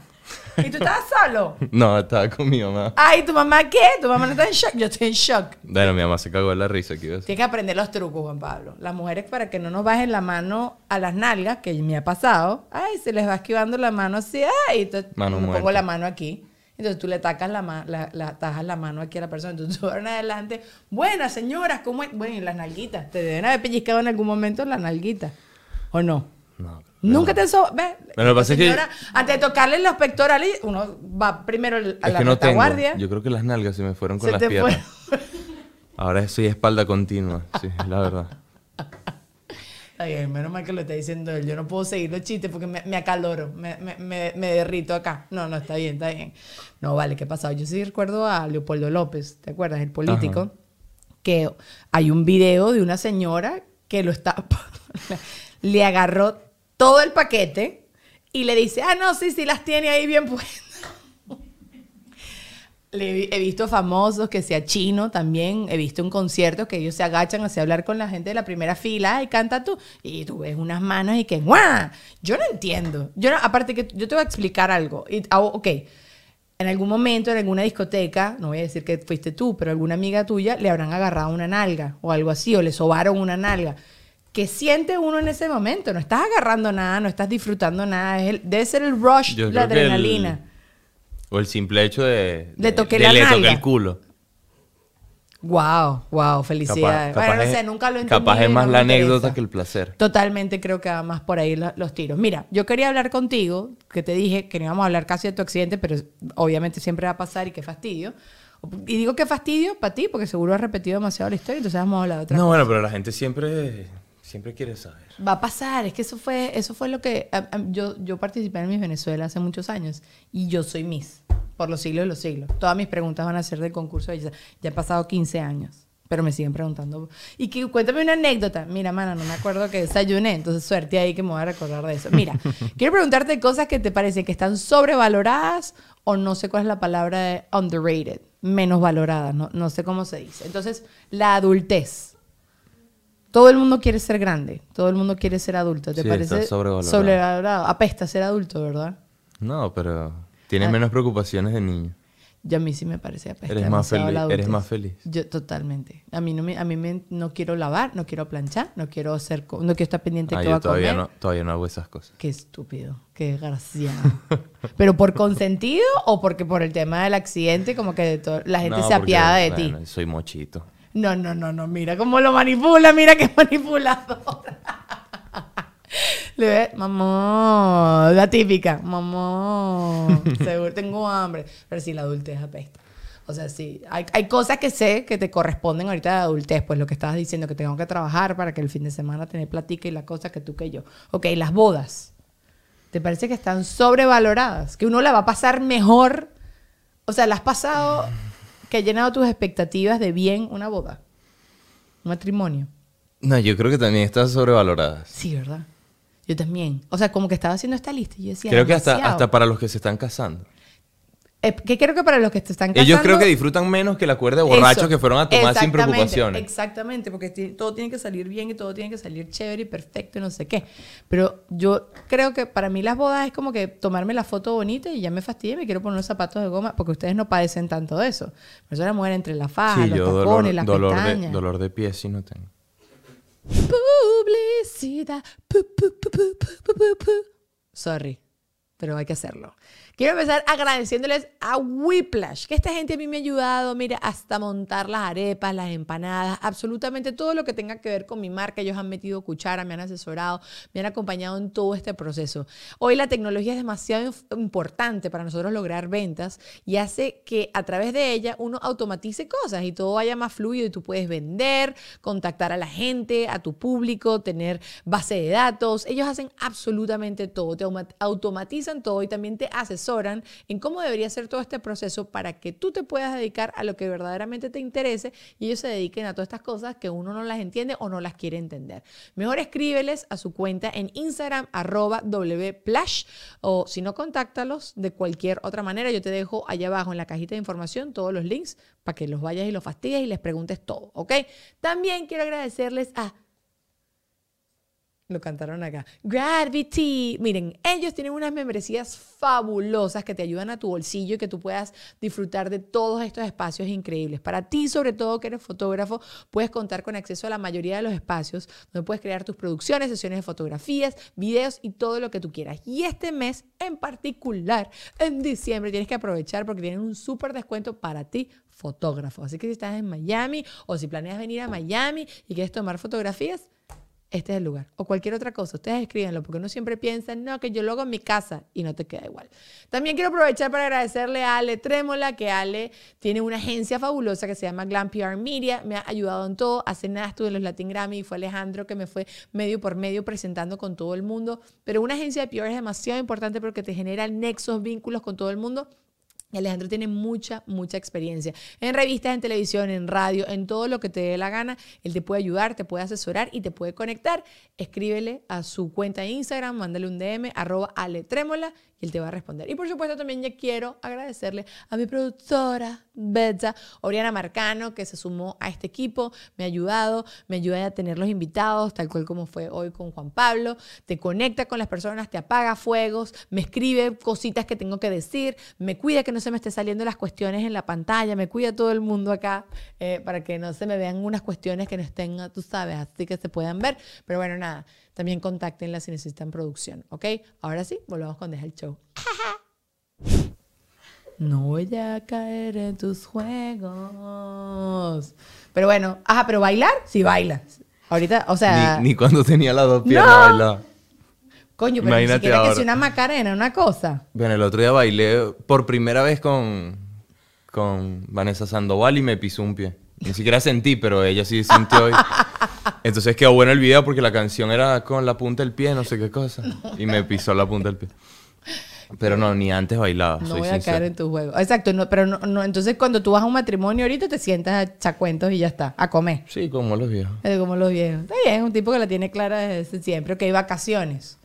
¿Y tú estabas solo? [LAUGHS] No, estaba con mi mamá. Ay, ¿tu mamá qué? ¿Tu mamá no está en shock? Yo estoy en shock. Bueno, mi mamá se cagó de la risa, ¿qué iba a decir? Tienes que aprender los trucos, Juan Pablo. Las mujeres, para que no nos bajen la mano a las nalgas, que me ha pasado, ay, se les va esquivando la mano así, ay, entonces Mano me pongo la mano aquí. Entonces tú le tacas la, la, la- tajas la mano aquí a la persona. Entonces [LAUGHS] tú en adelante, buenas señoras, ¿cómo es? Bueno, y las nalguitas. Te deben haber pellizcado en algún momento las nalguitas. ¿O no? No. Nunca te so ¿Ves? Pero lo que pasa es que- Antes de tocarle los pectorales, uno va primero a Es la que no tengo. retaguardia. Yo creo que las nalgas se me fueron con se las piernas. fue. Ahora soy espalda continua. Sí, la verdad. [LAUGHS] Está bien, menos mal que lo está diciendo él. Yo no puedo seguir los chistes porque me, me acaloro, me, me, me, me derrito acá. No, no, está bien, está bien. No, vale, ¿qué pasó? Yo sí recuerdo a Leopoldo López, ¿te acuerdas? El político. Ajá. Que hay un video de una señora que lo está. [LAUGHS] le agarró todo el paquete y le dice, ah, no, sí, sí, las tiene ahí bien puestas. Le he- visto famosos que sea chino también. He visto en conciertos que ellos se agachan hacia hablar con la gente de la primera fila y canta tú. Y tú ves unas manos y que ¡guau! Yo no entiendo. Yo no- aparte que yo te voy a explicar algo. Y, ah, ok. En algún momento, en alguna discoteca, no voy a decir que fuiste tú, pero alguna amiga tuya le habrán agarrado una nalga o algo así, o le sobaron una nalga. ¿Qué siente uno en ese momento? No estás agarrando nada, no estás disfrutando nada. Es el- debe ser el rush, Yo la adrenalina. O el simple hecho de... Le toqué de la le toqué el culo. Wow, wow, felicidades. bueno, no sé, nunca lo entendí. Capaz es más la interesa. anécdota que el placer. Totalmente creo que va más por ahí la- los tiros. Mira, yo quería hablar contigo, que te dije que no íbamos a hablar casi de tu accidente, pero obviamente siempre va a pasar y qué fastidio. Y digo que fastidio para ti, porque seguro has repetido demasiado la historia, entonces vamos a hablar de otra No, cosa. bueno, pero la gente siempre, siempre quiere saber. Va a pasar, es que eso fue, eso fue lo que a- a- yo, yo participé en Miss Venezuela hace muchos años y yo soy Miss por los siglos de los siglos. Todas mis preguntas van a ser del concurso de belleza. Ya han pasado 15 años, pero me siguen preguntando. Y que cuéntame una anécdota. Mira, mana, no me acuerdo que desayuné, entonces suerte ahí que me voy a recordar de eso. Mira, [LAUGHS] quiero preguntarte cosas que te parecen que están sobrevaloradas o no sé cuál es la palabra de underrated, menos valoradas, no, no sé cómo se dice. Entonces, la adultez. Todo el mundo quiere ser grande, todo el mundo quiere ser adulto. ¿Te Sí, parece está sobrevalorado. sobrevalorado? Apesta ser adulto, ¿verdad? No, pero tienes Ah. menos preocupaciones de niño. Yo a mí sí me parece apesta. Eres más feliz- eres más feliz. Yo totalmente. A mí no me, a mí me- no quiero lavar, no quiero planchar, no quiero hacer, no quiero estar pendiente de Ah, qué va yo a todavía comer. no, todavía no hago esas cosas. Qué estúpido, qué desgraciado. [LAUGHS] Pero por consentido o porque por el tema del accidente como que la gente No, se porque, apiada de ti. Soy mochito. No, no, no, no, mira cómo lo manipula, mira qué [LAUGHS] manipulador. Le ve, mamá, la típica, mamá, seguro tengo hambre. Pero sí, la adultez apesta. O sea, sí, hay, hay cosas que sé que te corresponden ahorita de adultez, pues lo que estabas diciendo, que tengo que trabajar para que el fin de semana tener platica y la cosa que tú que yo. Ok, las bodas. ¿Te parece que están sobrevaloradas? Que uno la va a pasar mejor. O sea, ¿la has pasado que ha llenado tus expectativas de bien una boda? Un matrimonio. No, yo creo que también están sobrevaloradas. Sí, ¿verdad? Yo también. O sea, como que estaba haciendo esta lista y yo decía. Creo que hasta, demasiado. hasta para los que se están casando. Eh, que creo que para los que te están casando. Ellos creo que disfrutan menos que la cuerda de borrachos Eso. que fueron a tomar sin preocupaciones. Exactamente, porque todo tiene que salir bien y todo tiene que salir chévere y perfecto y no sé qué. Pero yo creo que para mí las bodas es como que tomarme la foto bonita y ya me fastidié, me quiero poner los zapatos de goma, porque ustedes no padecen tanto de eso. Pero eso la mujer entre la faja, Sí, los yo tacones, dolor, las dolor, de, pestañas. dolor de pie sí no tengo. Publicidad. Pu, pu, pu, pu, pu, pu, pu, pu. Sorry, pero hay que hacerlo. Quiero empezar agradeciéndoles a Whiplash, que esta gente a mí me ha ayudado, mira, hasta montar las arepas, las empanadas, absolutamente todo lo que tenga que ver con mi marca. Ellos han metido cuchara, me han asesorado, me han acompañado en todo este proceso. Hoy la tecnología es demasiado importante para nosotros lograr ventas y hace que a través de ella uno automatice cosas y todo vaya más fluido y tú puedes vender, contactar a la gente, a tu público, tener base de datos. Ellos hacen absolutamente todo, te automatizan todo y también te asesoran en cómo debería ser todo este proceso para que tú te puedas dedicar a lo que verdaderamente te interese y ellos se dediquen a todas estas cosas que uno no las entiende o no las quiere entender. Mejor escríbeles a su cuenta en Instagram, arroba wplash, o si no, contáctalos de cualquier otra manera. Yo te dejo allá abajo en la cajita de información todos los links para que los vayas y los fastidies y les preguntes todo, ¿ok? También quiero agradecerles a lo cantaron acá. Gravity. Miren, ellos tienen unas membresías fabulosas que te ayudan a tu bolsillo y que tú puedas disfrutar de todos estos espacios increíbles. Para ti, sobre todo que eres fotógrafo, puedes contar con acceso a la mayoría de los espacios donde puedes crear tus producciones, sesiones de fotografías, videos y todo lo que tú quieras. Y este mes en particular, en diciembre, tienes que aprovechar porque tienen un súper descuento para ti fotógrafo. Así que si estás en Miami o si planeas venir a Miami y quieres tomar fotografías, este es el lugar. O cualquier otra cosa. Ustedes escríbanlo porque uno siempre piensa, no, que yo lo hago en mi casa y no te queda igual. También quiero aprovechar para agradecerle a Ale Trémola, que Ale tiene una agencia fabulosa que se llama Glam PR Media. Me ha ayudado en todo. Hace nada estuve en los Latin Grammy y fue Alejandro que me fue medio por medio presentando con todo el mundo. Pero una agencia de PR es demasiado importante porque te genera nexos, vínculos con todo el mundo. Alejandro tiene mucha, mucha experiencia en revistas, en televisión, en radio, en todo lo que te dé la gana. Él te puede ayudar, te puede asesorar y te puede conectar. Escríbele a su cuenta de Instagram, mándale un DM, arroba aletrémola y él te va a responder. Y por supuesto también ya quiero agradecerle a mi productora, Betsa, Oriana Marcano, que se sumó a este equipo, me ha ayudado, me ayuda a tener los invitados, tal cual como fue hoy con Juan Pablo, te conecta con las personas, te apaga fuegos, me escribe cositas que tengo que decir, me cuida que no se me esté saliendo las cuestiones en la pantalla, me cuida todo el mundo acá eh, para que no se me vean unas cuestiones que no estén, tú sabes, así que se puedan ver. Pero bueno, nada, también contáctenla si necesitan producción, ¿ok? Ahora sí, volvamos con Deja el Show. [LAUGHS] No voy a caer en tus juegos. Pero bueno, ajá, pero bailar, sí bailas. Ahorita, o sea, Ni, ni cuando tenía las dos piernas No. bailaba. coño, pero ni imagínate siquiera que sea una macarena, una cosa. Bueno, el otro día bailé por primera vez con, con Vanessa Sandoval y me pisó un pie. Ni siquiera sentí, pero ella sí sintió. y- Entonces quedó bueno el video porque la canción era con la punta del pie, no sé qué cosa. Y me pisó la punta del pie. Pero no, ni antes bailaba. No soy voy a sincero. caer en tu juego. Exacto, no, pero no, no, entonces cuando tú vas a un matrimonio ahorita te sientas a echar cuentos y ya está, a comer. Sí, como los viejos. Es como los viejos. Está bien, es un tipo que la tiene clara desde siempre. Ok, vacaciones.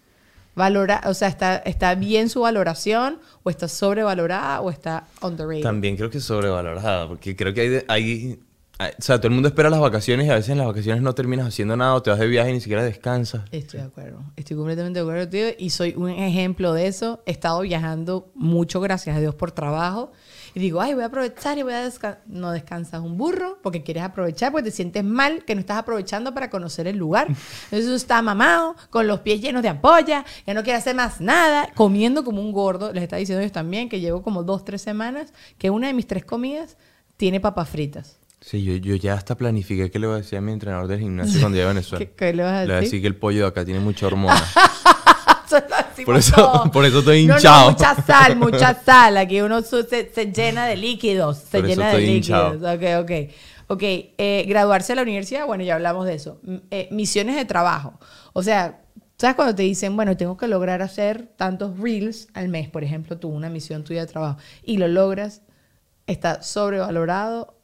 Valora, o sea, está, está bien su valoración, o está sobrevalorada, o está underrated. También creo que sobrevalorada, porque creo que hay, hay- O sea, todo el mundo espera las vacaciones y a veces en las vacaciones no terminas haciendo nada o te vas de viaje y ni siquiera descansas. Estoy de acuerdo. Estoy completamente de acuerdo contigo y soy un ejemplo de eso. He estado viajando mucho, gracias a Dios, por trabajo. Y digo, ay, voy a aprovechar y voy a descansar. No descansas un burro porque quieres aprovechar, porque te sientes mal que no estás aprovechando para conocer el lugar. [LAUGHS] Entonces tú estás mamado, con los pies llenos de ampolla, ya no quiere hacer más nada, comiendo como un gordo. Les está diciendo ellos también que llevo como dos, tres semanas que una de mis tres comidas tiene papas fritas. Sí, yo, yo ya hasta planifiqué qué le voy a decir a mi entrenador del gimnasio [LAUGHS] cuando llegue a Venezuela. ¿Qué- qué le vas a Le voy a decir? decir que el pollo de acá tiene mucha hormona. [LAUGHS] Por eso- [LAUGHS] por eso estoy No, no, hinchado. mucha sal, mucha sal. Aquí uno se, se llena de líquidos. Se Por eso llena de líquidos. hinchado. Ok, ok. Ok, eh, graduarse de la universidad, bueno, ya hablamos de eso. Eh, misiones de trabajo. O sea, ¿sabes cuando te dicen, bueno, tengo que lograr hacer tantos reels al mes, por ejemplo, tú, una misión tuya de trabajo, y lo logras, está sobrevalorado,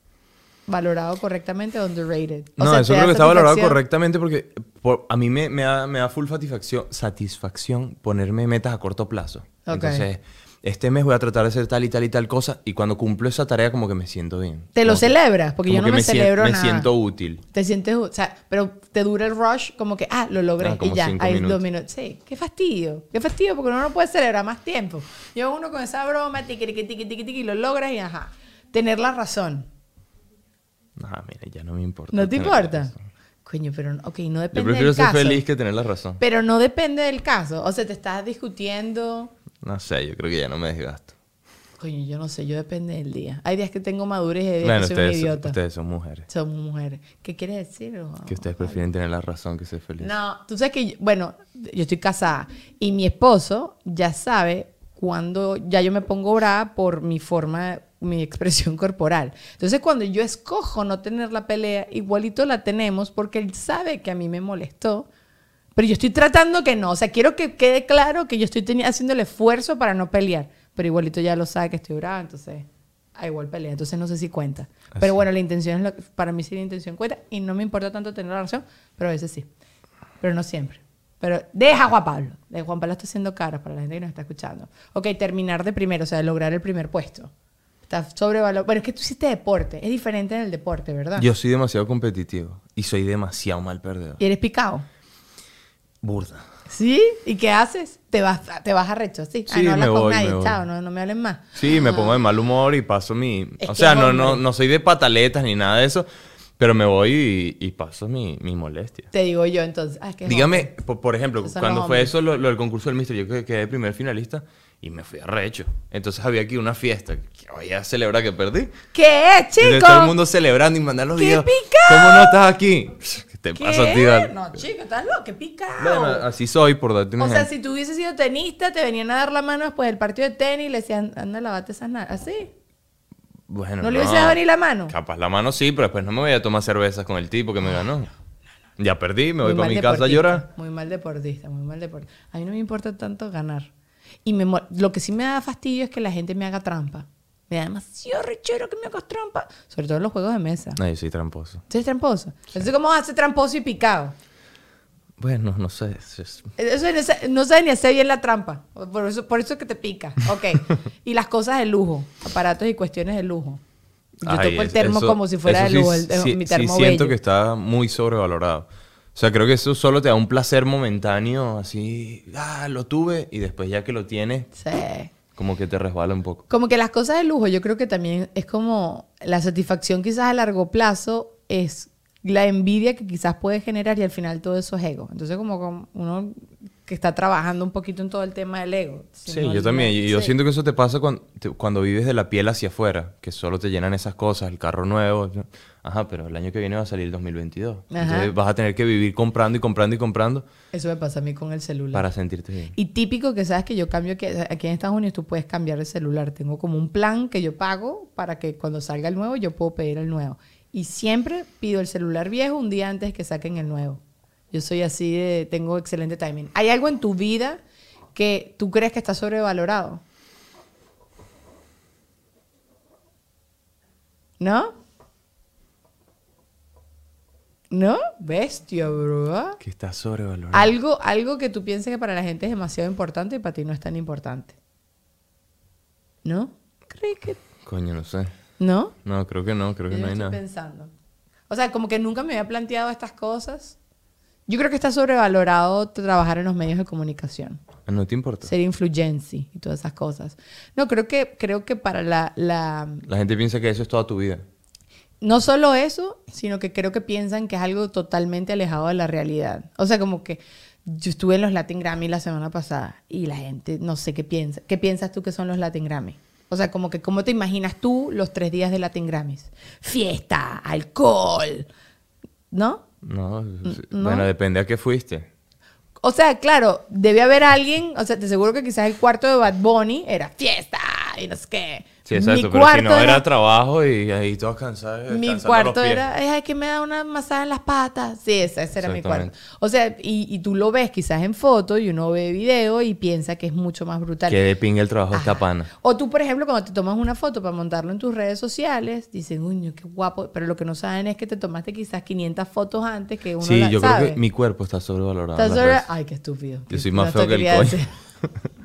valorado correctamente, underrated. O No, sea, eso creo que está valorado correctamente porque por- a mí me, me da, me da full satisfacción, satisfacción ponerme metas a corto plazo. Ok. Entonces, este mes voy a tratar de hacer tal y tal y tal cosa y cuando cumplo esa tarea como que me siento bien. ¿Te lo Como celebras? Porque yo no me celebro Me nada. siento útil. Te sientes, o sea, pero te dura el rush como que, ah, lo logré Ah, y ya, hay minutos. dos minutos. Sí, qué fastidio, qué fastidio, porque uno no puede celebrar más tiempo. Yo uno con esa broma, tiqui, tiqui, tiqui, tiqui, tiqui, y lo logras y ajá. Tener la razón. Ah, mira, ya no me importa. ¿No te importa? Coño, pero, ok, no Yo depende prefiero del ser caso. feliz que tener la razón. Pero no depende del caso. O sea, te estás discutiendo. No sé, yo creo que ya no me desgasto. Coño, yo no sé, yo depende del día. Hay días que tengo madurez y hay días Bueno, que soy un idiota. ustedes son mujeres. Somos mujeres. ¿Qué quieres decir? Que ustedes prefieren tener la razón que ser feliz. No, tú sabes que, yo- bueno, yo estoy casada y mi esposo ya sabe cuando ya yo me pongo brava por mi forma, mi expresión [LAUGHS] corporal. Entonces, cuando yo escojo no tener la pelea, igualito la tenemos porque él sabe que a mí me molestó. Pero yo estoy tratando que no. O sea, quiero que quede claro que yo estoy haciendo el esfuerzo para no pelear. Pero igualito ya lo sabe que estoy brava, entonces a igual pelea. Entonces no sé si cuenta. Pero bueno, la intención es lo que- para mí sí la intención cuenta y no me importa tanto tener la razón, pero a veces sí. Pero no siempre. Pero deja a Juan Pablo. De Juan Pablo está haciendo cara para la gente que nos está escuchando. Ok, terminar de primero, o sea, lograr el primer puesto. Está sobrevalorado. Bueno, es que tú hiciste deporte. Es diferente en el deporte, ¿verdad? Yo soy demasiado competitivo y soy demasiado mal perdedor. Y eres picado. Burda. ¿Sí? ¿Y qué haces? Te vas, te vas arrecho, sí. Ah, Sí, no hablas me con nadie, me chao, no, no me hablen más. Sí, me Ah. pongo de mal humor y paso mi... Es o sea, no, no, no soy de pataletas ni nada de eso, pero me voy y, y paso mi, mi molestia. Te digo yo entonces. Ah, Dígame, por, por ejemplo, Esos cuando fue eso, lo, lo del concurso del Mister, yo que- quedé primer finalista y me fui a recho. Entonces había aquí una fiesta. Que voy a celebrar que perdí. ¿Qué, Entonces chico? todo el mundo celebrando y mandando los ¡Qué videos. ¿Cómo no estás aquí? ¿Qué te ¿Qué? pasa? No, chico, estás loco, qué picado. Bueno, así soy, por darte un O sea, si tú hubieses sido tenista, te venían a dar la mano después del partido de tenis y le decían, anda, lavate esas nalgas. Así. Bueno, ¿No le hubiese dado ni la mano? Capaz la mano sí, pero después no me voy a tomar cervezas con el tipo que me ganó. Ya perdí, me voy para mi casa a llorar. Muy mal deportista, muy mal deportista. A mí no me importa tanto ganar. Y me, lo que sí me da fastidio es que la gente me haga trampa. Me da demasiado rechero que me hagas trampa. Sobre todo en los juegos de mesa. No, yo soy tramposo. ¿Tú eres tramposo? Entonces, ¿cómo hace tramposo y picado? Bueno, no sé. es- es- Eso no, sabe ni hacer bien la trampa. Por eso, por eso es que te pica. Ok. [LAUGHS] y las cosas de lujo. Aparatos y cuestiones de lujo. Yo Ay, toco el termo eso- como si fuera de lujo. sí- el- sí- mi sí termo siento bello. que está muy sobrevalorado. O sea, creo que eso solo te da un placer momentáneo, así, ah, lo tuve, y después ya que lo tienes, Sí. como que te resbala un poco. Como que las cosas de lujo, yo creo que también es como la satisfacción quizás a largo plazo es la envidia que quizás puede generar y al final todo eso es ego. Entonces como, como uno que está trabajando un poquito en todo el tema del ego. Si Sí, no, yo también. Y yo sí. siento que eso te pasa cuando, cuando vives de la piel hacia afuera, que solo te llenan esas cosas, el carro nuevo. Ajá, pero el año que viene va a salir el 2022. Ajá. Entonces vas a tener que vivir comprando y comprando y comprando Eso me pasa a mí con el celular. para sentirte bien. Y típico que sabes que yo cambio aquí, aquí en Estados Unidos, tú puedes cambiar el celular. Tengo como un plan que yo pago para que cuando salga el nuevo yo puedo pedir el nuevo. Y siempre pido el celular viejo un día antes que saquen el nuevo. Yo soy así de, tengo excelente timing. ¿Hay algo en tu vida que tú crees que está sobrevalorado? ¿No? ¿No? Bestia, bro. Que está sobrevalorado. Algo, algo que tú pienses que para la gente es demasiado importante y para ti no es tan importante. ¿No? ¿Crees que Coño, no sé. no? No, creo que no, creo que Yo no hay estoy nada. pensando. O sea, como que nunca me había planteado estas cosas. Yo creo que está sobrevalorado trabajar en los medios de comunicación. No te importa. Ser influency y todas esas cosas. No, creo que, creo que para la, la... La gente piensa que eso es toda tu vida. No solo eso, sino que creo que piensan que es algo totalmente alejado de la realidad. O sea, como que yo estuve en los Latin Grammy la semana pasada y la gente no sé qué piensa. ¿Qué piensas tú que son los Latin Grammy? O sea, como que cómo te imaginas tú los tres días de Latin Grammys. Fiesta, alcohol, ¿no? No, bueno, depende a qué fuiste. O sea, claro, debe haber alguien, o sea, te aseguro que quizás el cuarto de Bad Bunny era fiesta y no sé qué. Sí, exacto, pero si no era, trabajo y ahí todos cansados. Mi los cuarto pies. era, "Ay, que me da una masaje en las patas. Sí, ese, ese era mi cuarto. O sea, y, y tú lo ves quizás en foto y uno ve video y piensa que es mucho más brutal. Que de pinga el trabajo esta pana. O tú, por ejemplo, cuando te tomas una foto para montarlo en tus redes sociales, dicen, uy, qué guapo. Pero lo que no saben es que te tomaste quizás 500 fotos antes que uno Sí, la yo creo que mi cuerpo está sobrevalorado. Sobre-. Ay, qué estúpido. Yo soy más feo que el coño. [LAUGHS]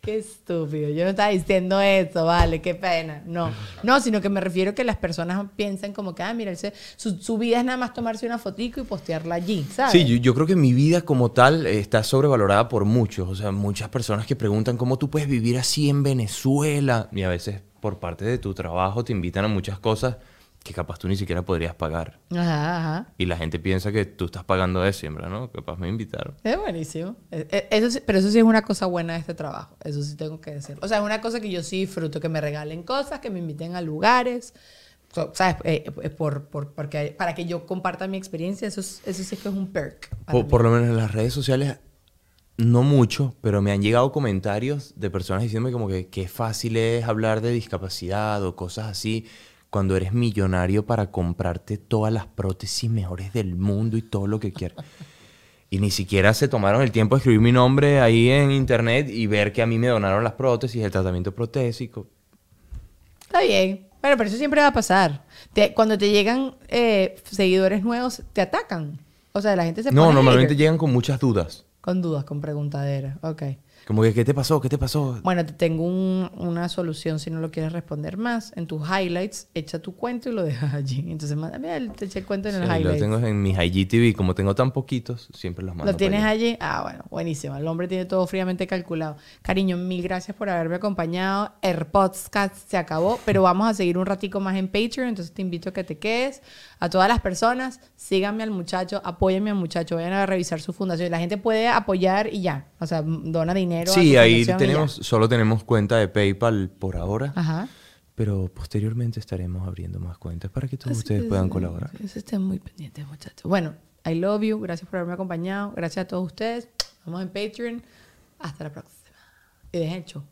Qué estúpido. Yo no estaba diciendo eso, vale, qué pena. No, no, sino que me refiero que las personas piensan como que, ah, mira, su, su vida es nada más tomarse una fotico y postearla allí, ¿sabes? Sí, yo, yo creo que mi vida como tal está sobrevalorada por muchos. O sea, muchas personas que preguntan cómo tú puedes vivir así en Venezuela. Y a veces por parte de tu trabajo te invitan a muchas cosas que capaz tú ni siquiera podrías pagar. Ajá, ajá. Y la gente piensa que tú estás pagando eso, verdad, ¿no? Capaz me invitaron. Es buenísimo. Eh, eh, Eso sí- pero eso sí es una cosa buena de este trabajo. Eso sí tengo que decir. O sea, es una cosa que yo sí disfruto, que me regalen cosas, que me inviten a lugares. So, ¿Sabes? Eh, eh, por, por- porque, para que yo comparta mi experiencia, eso, es- eso sí que es un perk. Por, por lo menos en las redes sociales, no mucho, pero me han llegado comentarios de personas diciéndome como que qué fácil es hablar de discapacidad o cosas así cuando eres millonario para comprarte todas las prótesis mejores del mundo y todo lo que quieras. Y ni siquiera se tomaron el tiempo de escribir mi nombre ahí en internet y ver que a mí me donaron las prótesis, el tratamiento protésico. Está bien. Bueno, pero eso siempre va a pasar. Te- cuando te llegan eh, seguidores nuevos, te atacan. O sea, la gente se No, pone normalmente hater. llegan con muchas dudas. Con dudas, con preguntaderas. Ok. Como que, ¿qué te pasó? ¿Qué te pasó? Bueno, te tengo un- una solución si no lo quieres responder más. En tus highlights, echa tu cuento y lo dejas [LAUGHS] allí. Entonces, mándame, el- te eché el cuento en Sí, el lo highlights. tengo en mis IGTV. Como tengo tan poquitos, siempre los mando ¿Lo tienes allí? Ah, bueno, buenísimo. El hombre tiene todo fríamente calculado. Cariño, mil gracias por haberme acompañado. El podcast se acabó, [LAUGHS] pero vamos a seguir un ratico más en Patreon, entonces te invito a que te quedes. A todas las personas, síganme al muchacho, apóyenme al muchacho, vayan a revisar su fundación. La gente puede apoyar y ya. O sea, dona dinero dinero. Sí, a ahí tenemos, solo tenemos cuenta de PayPal por ahora. Ajá. Pero posteriormente estaremos abriendo más cuentas para que todos Así ustedes que puedan sí, colaborar. Eso estén muy pendientes, muchachos. Bueno, I love you. Gracias por haberme acompañado. Gracias a todos ustedes. Vamos en Patreon. Hasta la próxima. Y dejen el show.